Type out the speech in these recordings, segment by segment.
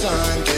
time.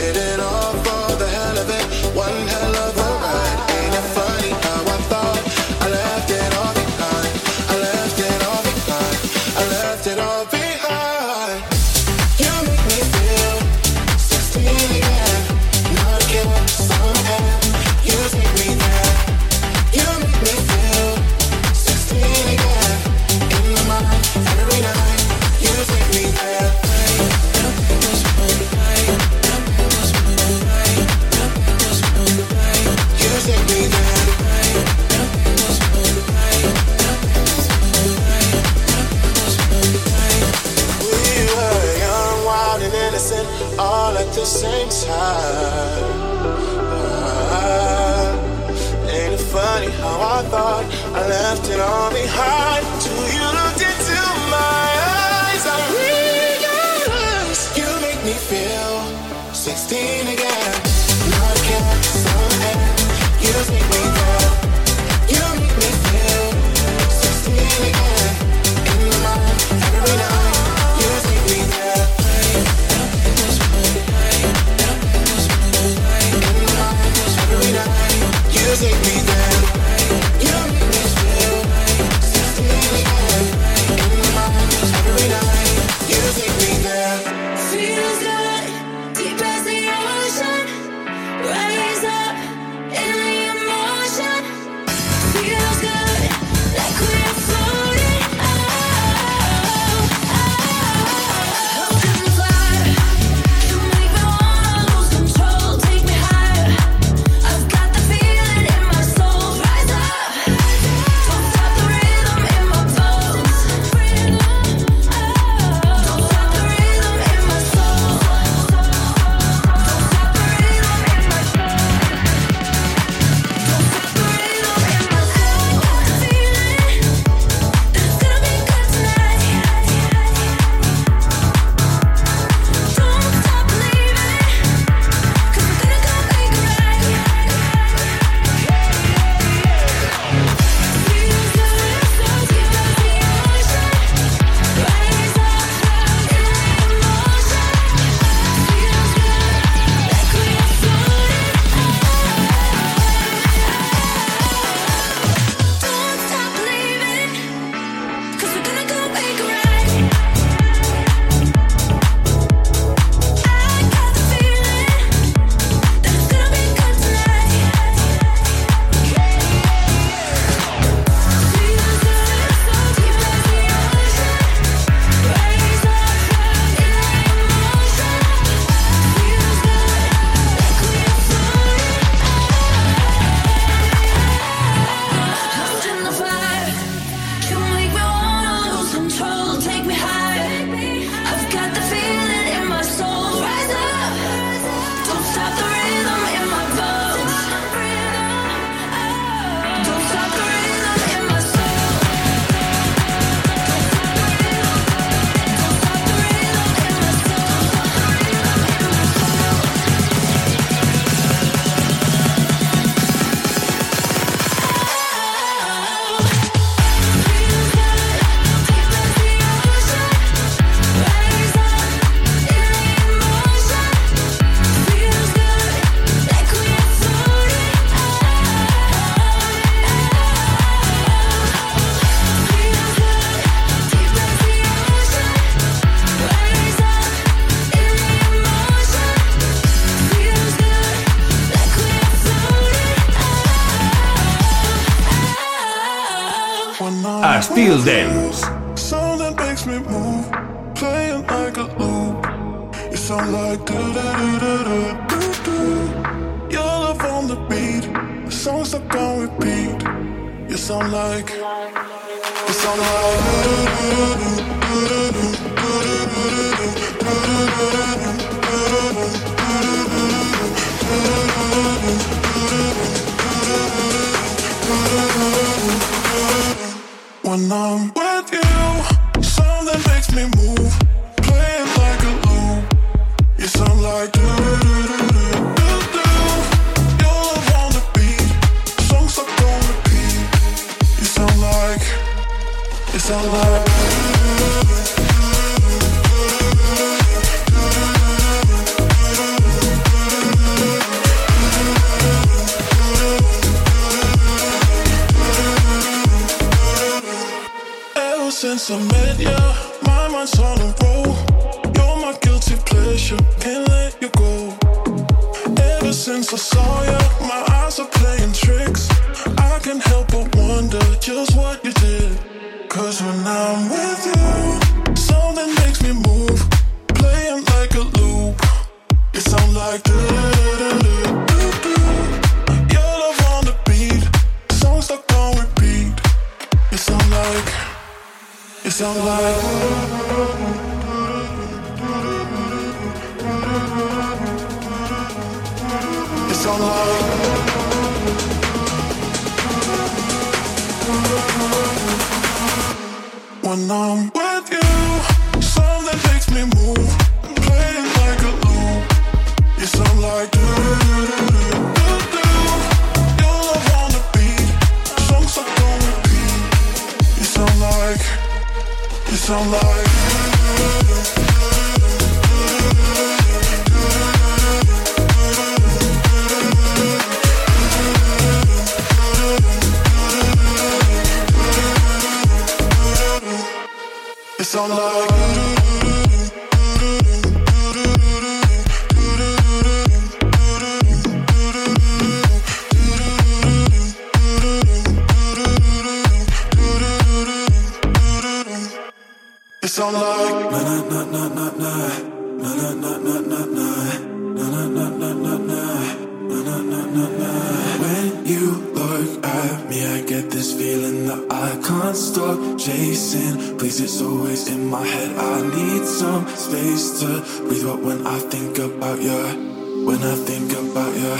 ya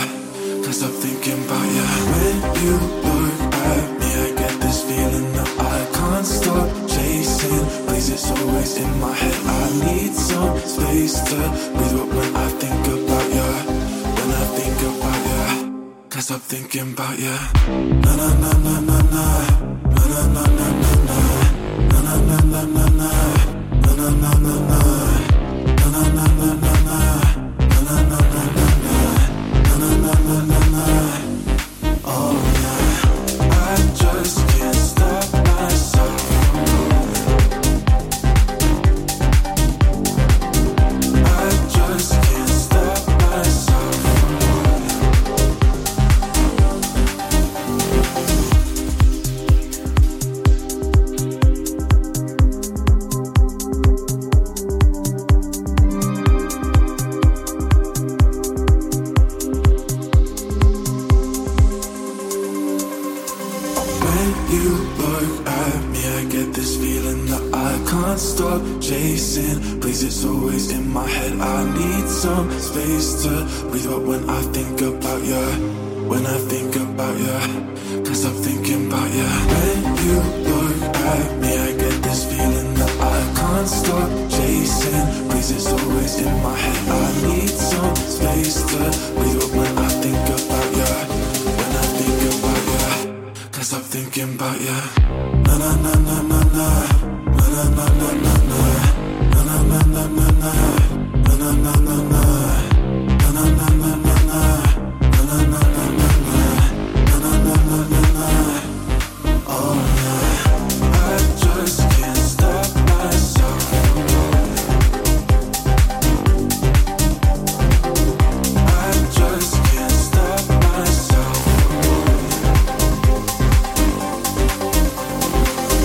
Can't stop thinking about ya When you look at me I get this feeling that I can't stop chasing Please it's always in my head I need some space to breathe But when I think about ya When I think about ya Can't stop thinking about ya Na na na na na na Na na na na na na Na na na na na Na na na na na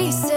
face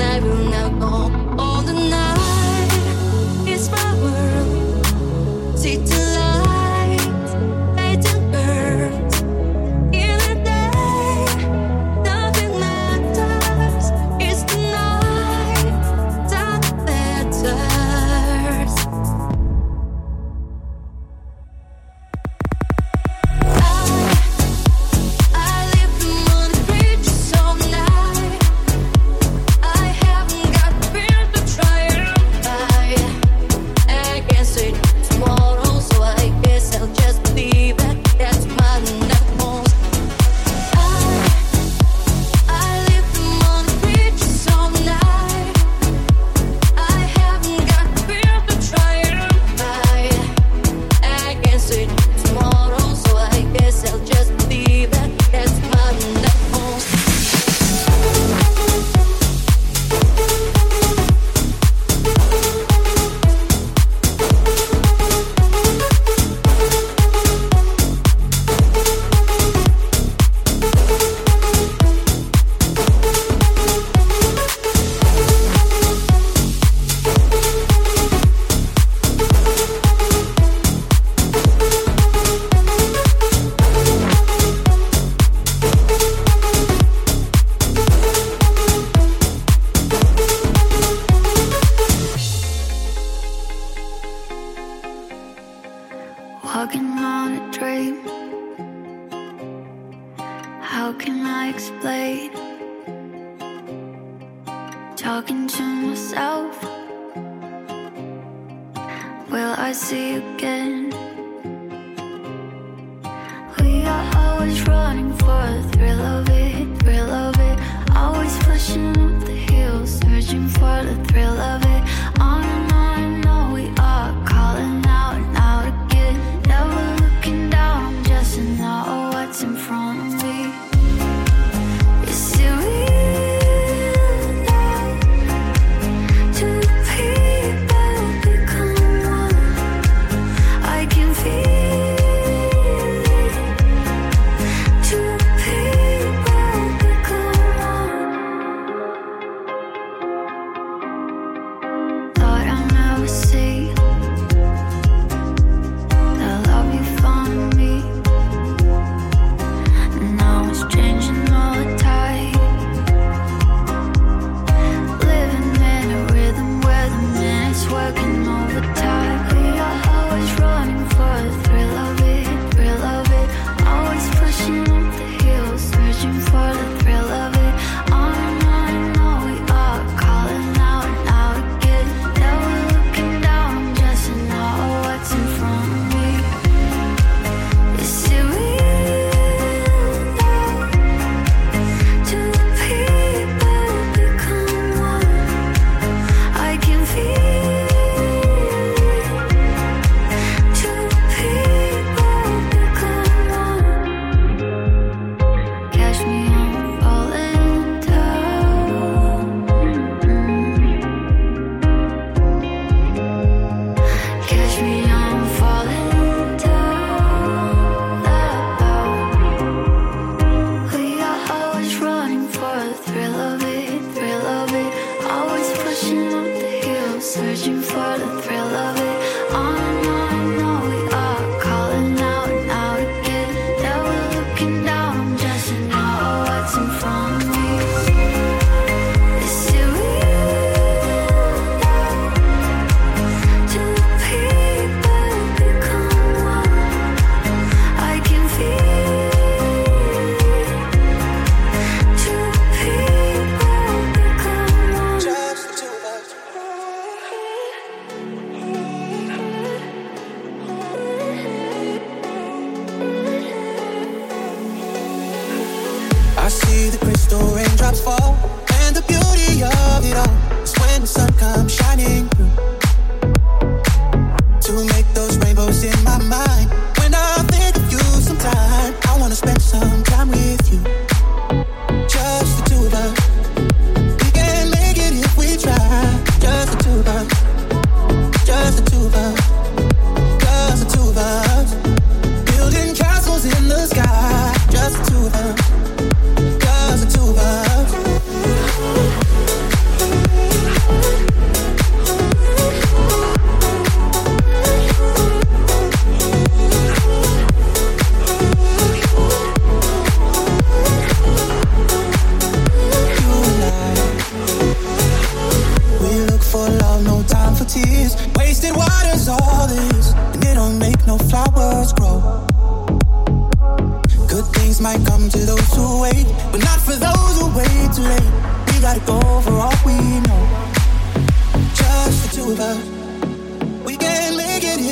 I will now go. Searching for the thrill of it. thrill of it, thrill of it. Always pushing up the hill, searching for the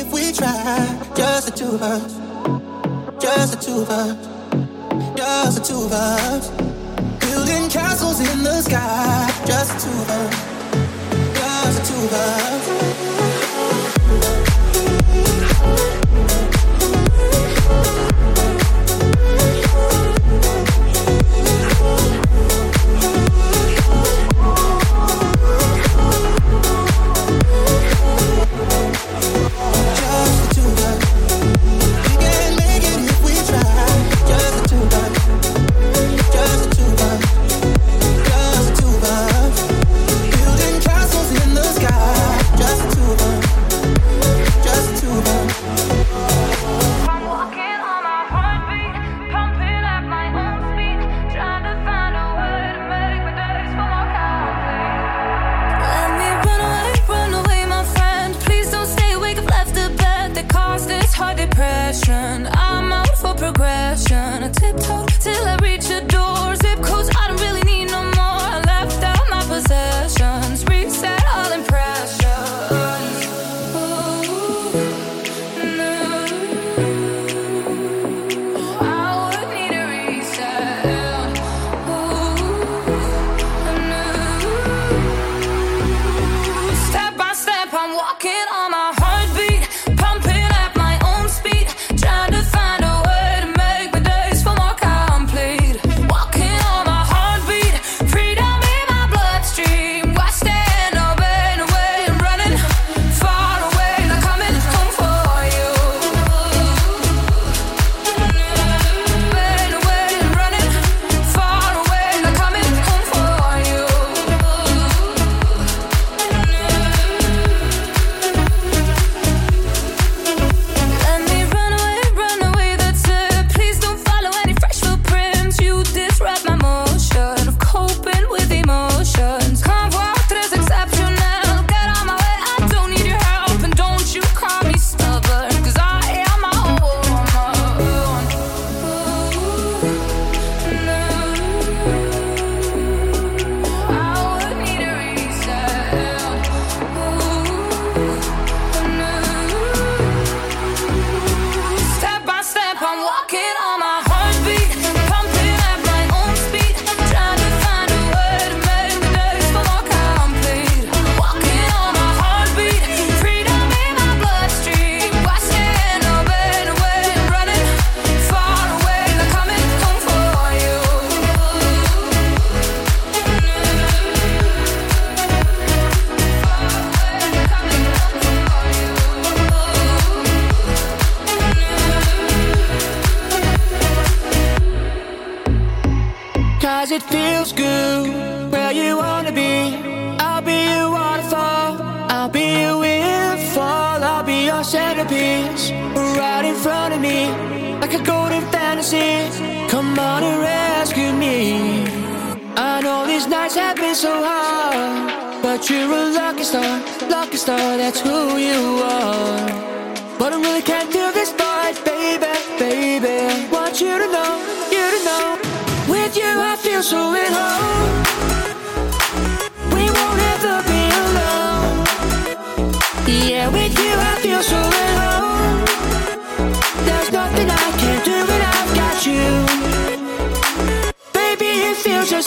if we try? Just the two of us. Just the two of us. Just the two of us. Building castles in the sky. Just the two of us. Just the two of us.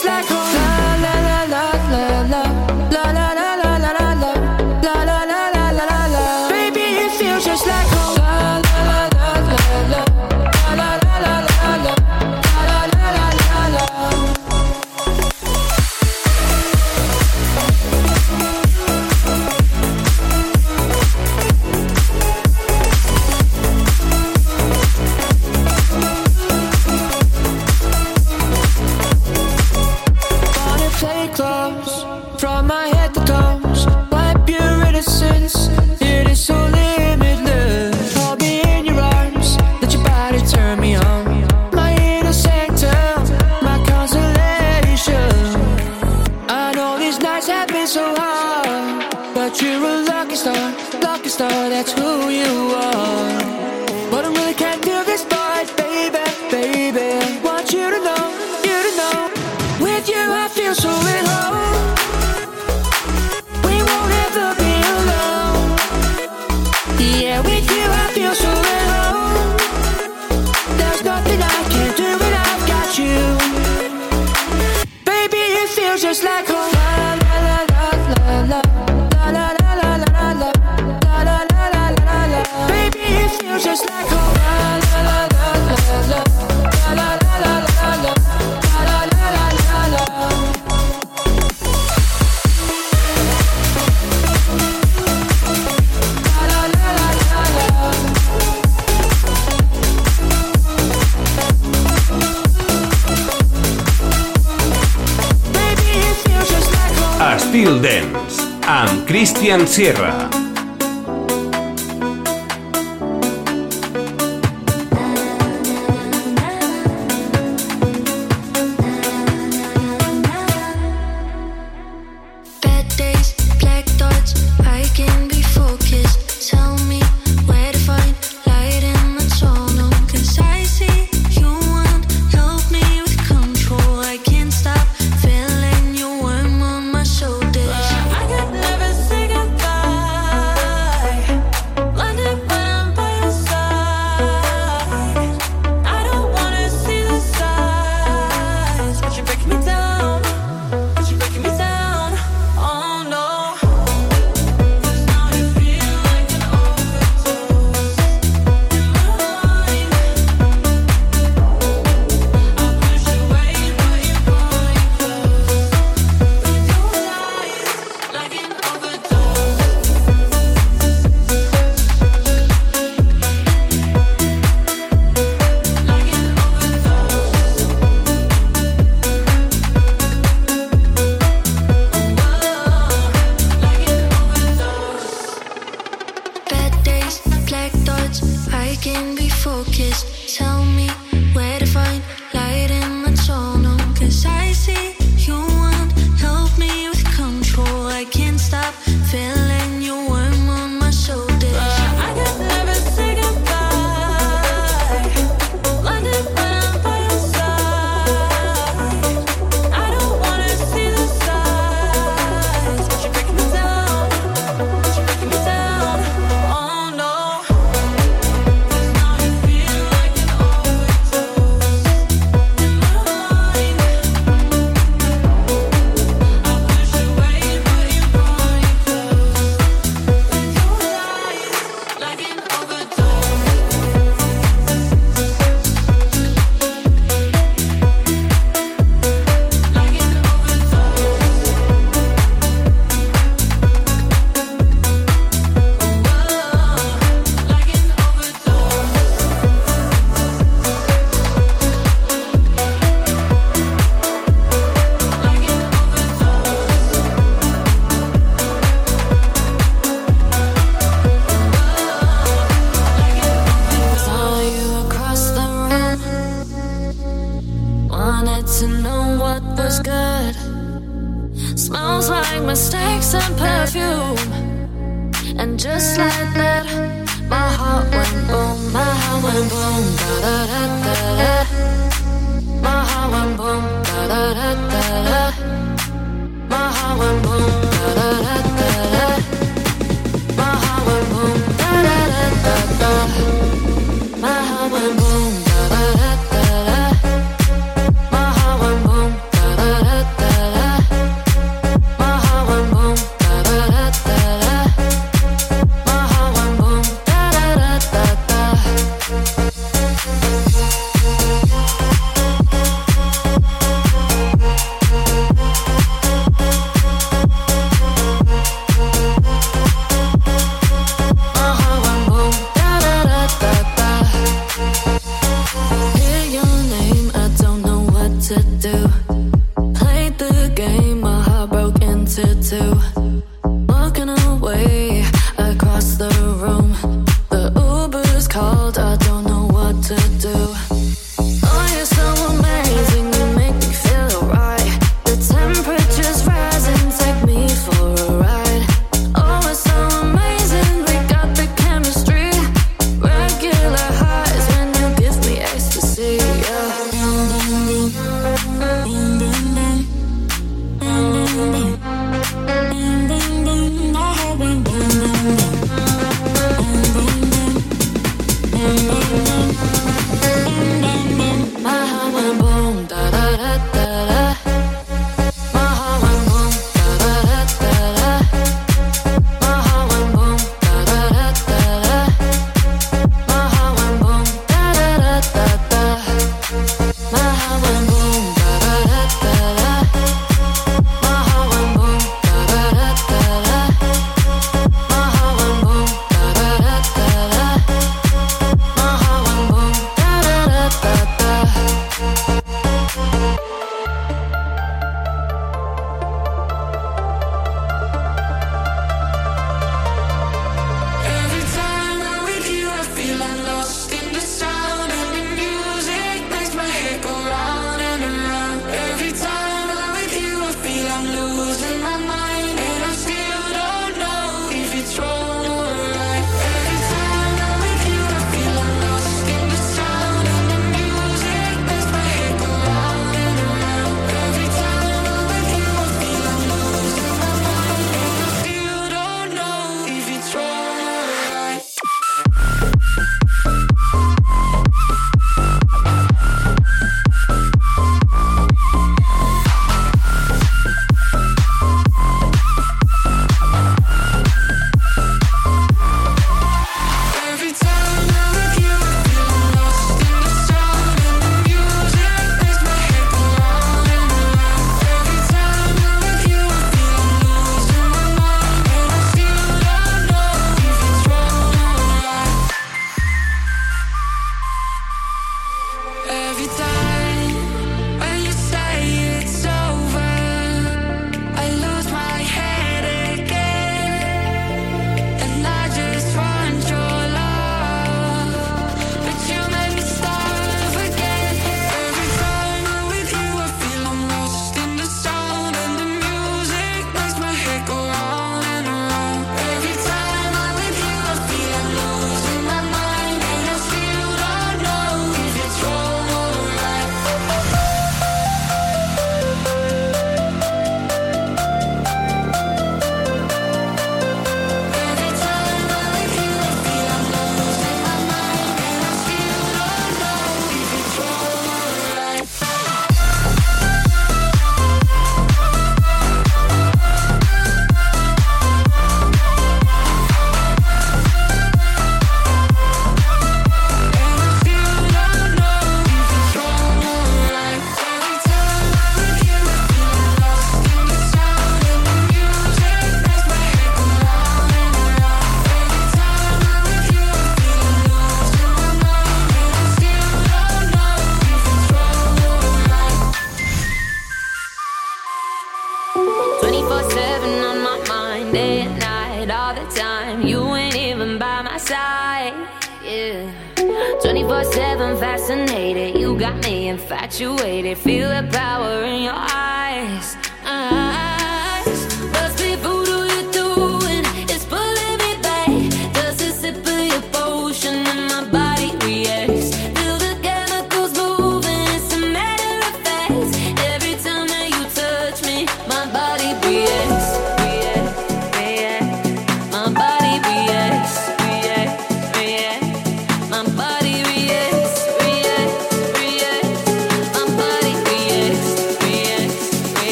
just like Field Dance Christian Sierra. My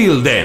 Matilde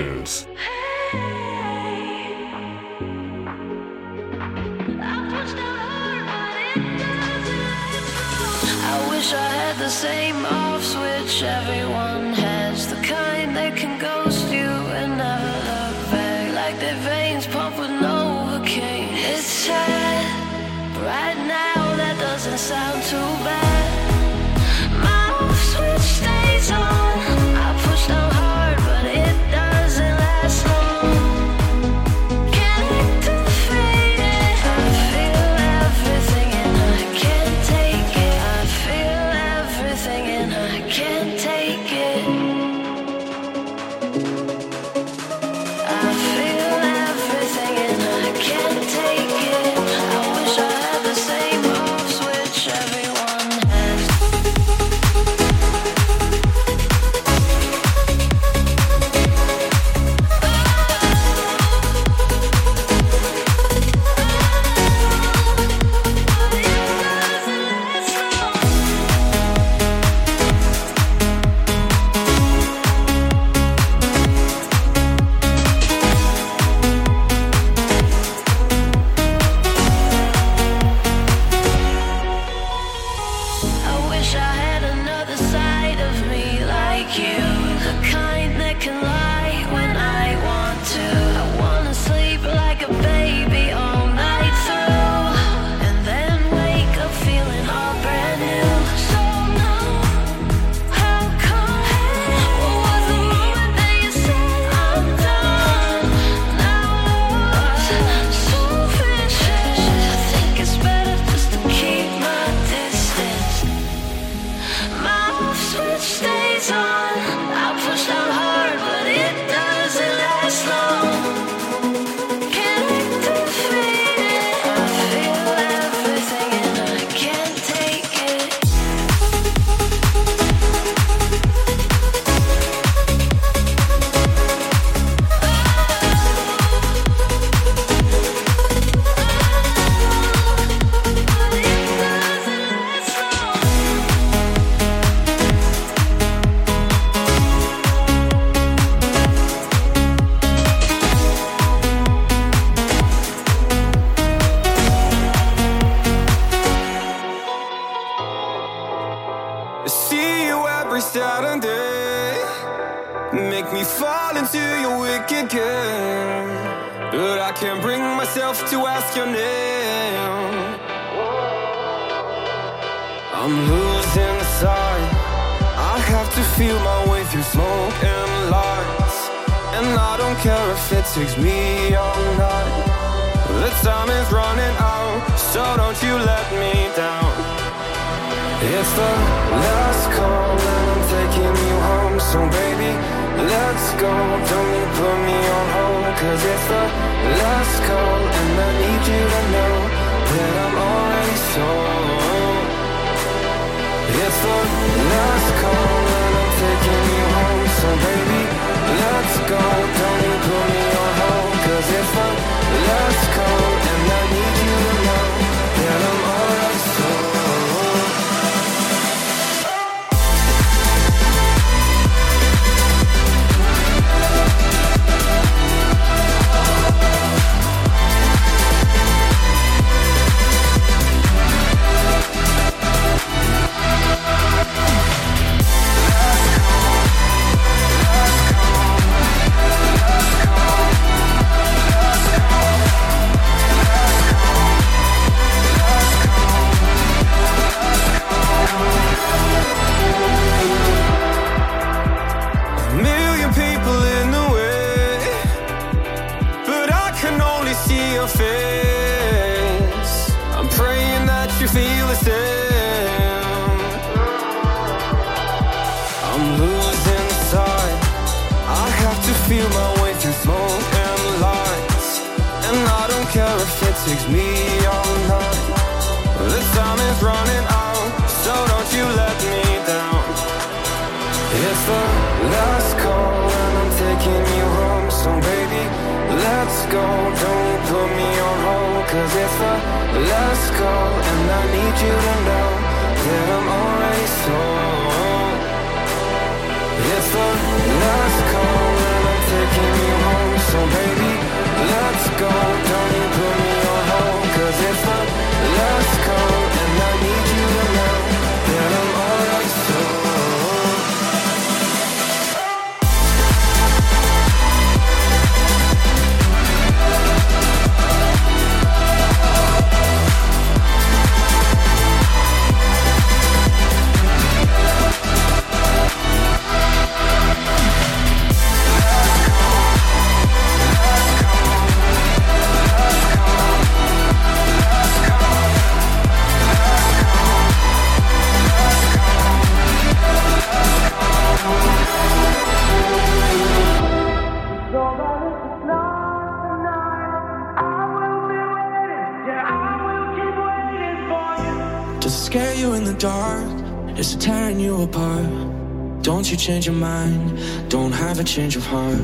change your mind, don't have a change of heart.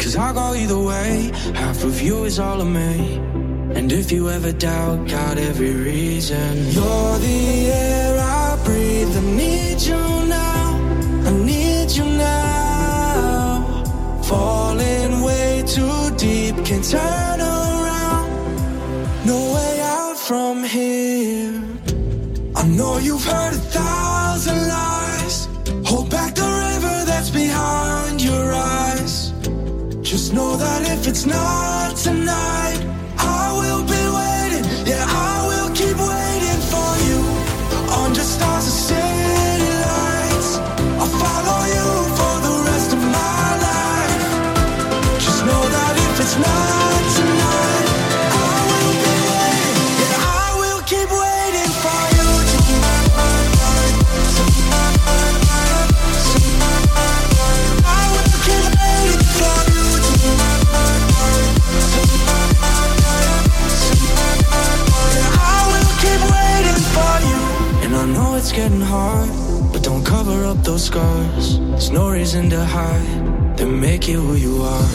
Cause I'll go either way, half of you is all of me. And if you ever doubt, got every reason. You're the air I breathe, I need you now, I need you now. Falling way too deep, can't turn around. No way out from here. Know you've heard a thousand lies. Hold back the river that's behind your eyes. Just know that if it's not tonight, getting hard, but don't cover up those scars. There's no reason to hide, then make you who you are.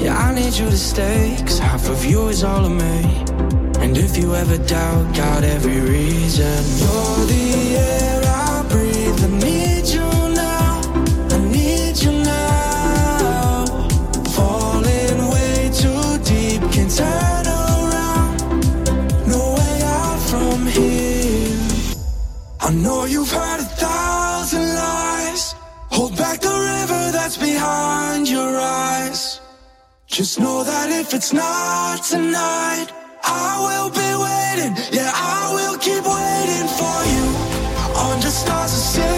Yeah, I need you to stay, cause half of you is all of me. And if you ever doubt, got every reason. You're the air you've heard a thousand lies. Hold back the river that's behind your eyes. Just know that if it's not tonight, I will be waiting. Yeah, I will keep waiting for you. Under stars and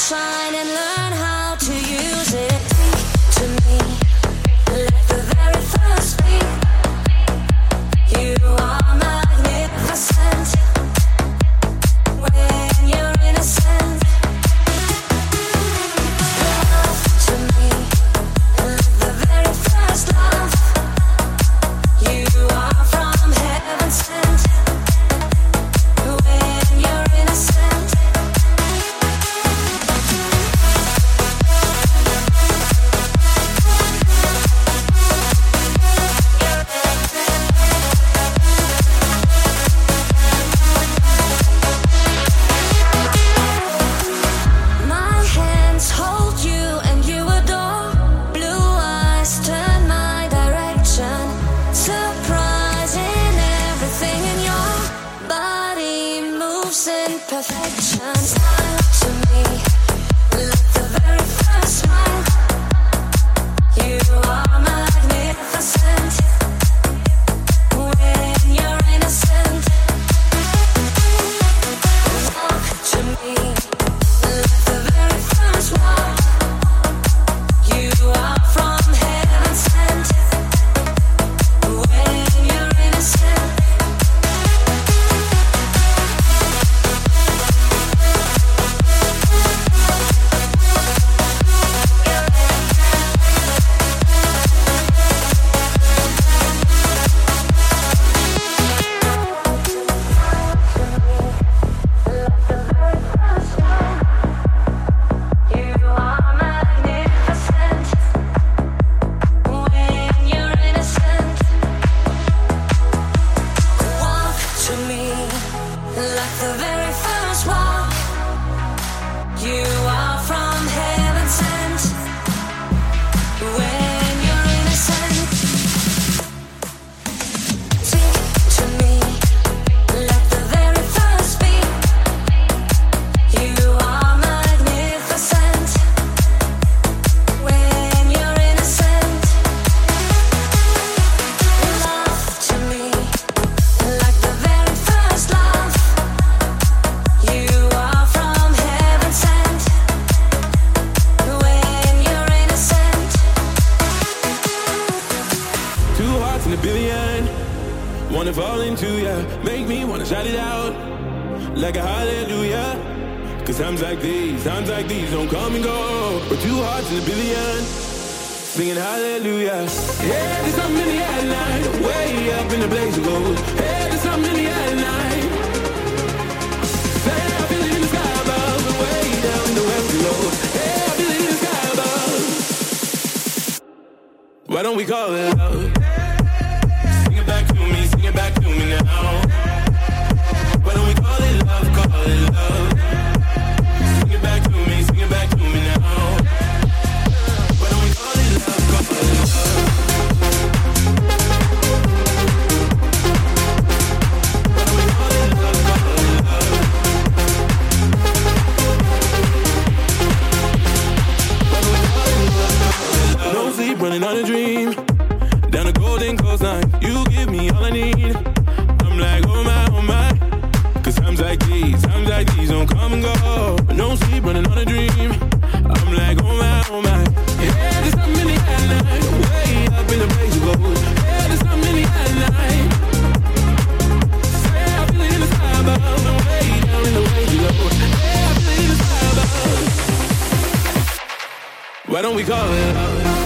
shine and learn how to use it. running on a dream. Down a golden coastline, you give me all I need. I'm like, oh my, oh my. Cause times like these, times like these don't come and go. No sleep, running on a dream. I'm like, oh my, oh my. Yeah, there's something in the air tonight, Way up in the place you go. Yeah, there's something in the air tonight. Say, I feel it in the sky above. And way down in the way you go. Yeah, I feel it in the sky above. Why don't we call it out?